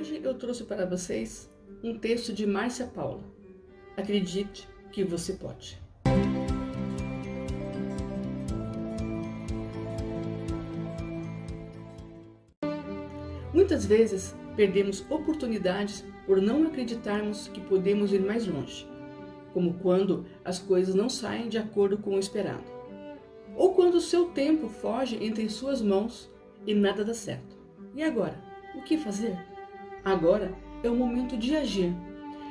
Hoje eu trouxe para vocês um texto de Márcia Paula. Acredite que você pode. Muitas vezes perdemos oportunidades por não acreditarmos que podemos ir mais longe, como quando as coisas não saem de acordo com o esperado, ou quando o seu tempo foge entre suas mãos e nada dá certo. E agora? O que fazer? Agora é o momento de agir.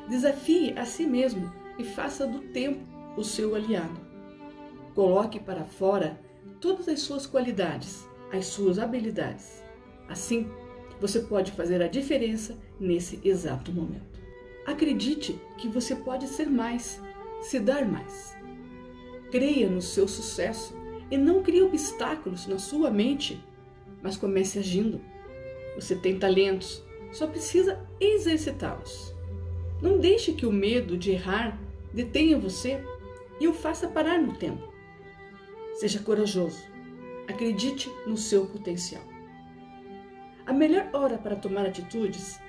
Desafie a si mesmo e faça do tempo o seu aliado. Coloque para fora todas as suas qualidades, as suas habilidades. Assim, você pode fazer a diferença nesse exato momento. Acredite que você pode ser mais, se dar mais. Creia no seu sucesso e não crie obstáculos na sua mente, mas comece agindo. Você tem talentos, só precisa exercitá-los. Não deixe que o medo de errar detenha você e o faça parar no tempo. Seja corajoso. Acredite no seu potencial. A melhor hora para tomar atitudes,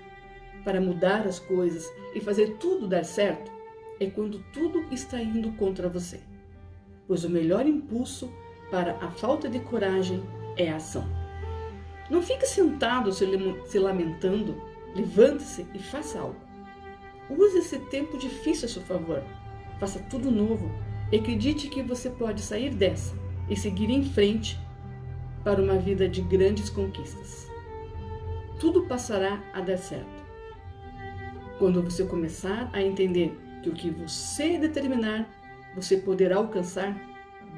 para mudar as coisas e fazer tudo dar certo, é quando tudo está indo contra você. Pois o melhor impulso para a falta de coragem é a ação. Não fique sentado se lamentando. Levante-se e faça algo. Use esse tempo difícil a seu favor. Faça tudo novo. E acredite que você pode sair dessa e seguir em frente para uma vida de grandes conquistas. Tudo passará a dar certo. Quando você começar a entender que o que você determinar, você poderá alcançar,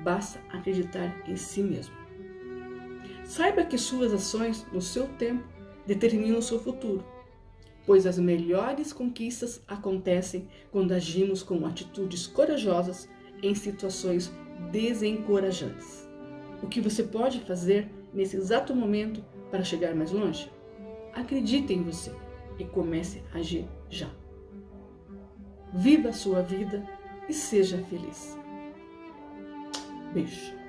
basta acreditar em si mesmo. Saiba que suas ações no seu tempo determinam o seu futuro, pois as melhores conquistas acontecem quando agimos com atitudes corajosas em situações desencorajantes. O que você pode fazer nesse exato momento para chegar mais longe? Acredite em você e comece a agir já. Viva a sua vida e seja feliz. Beijo.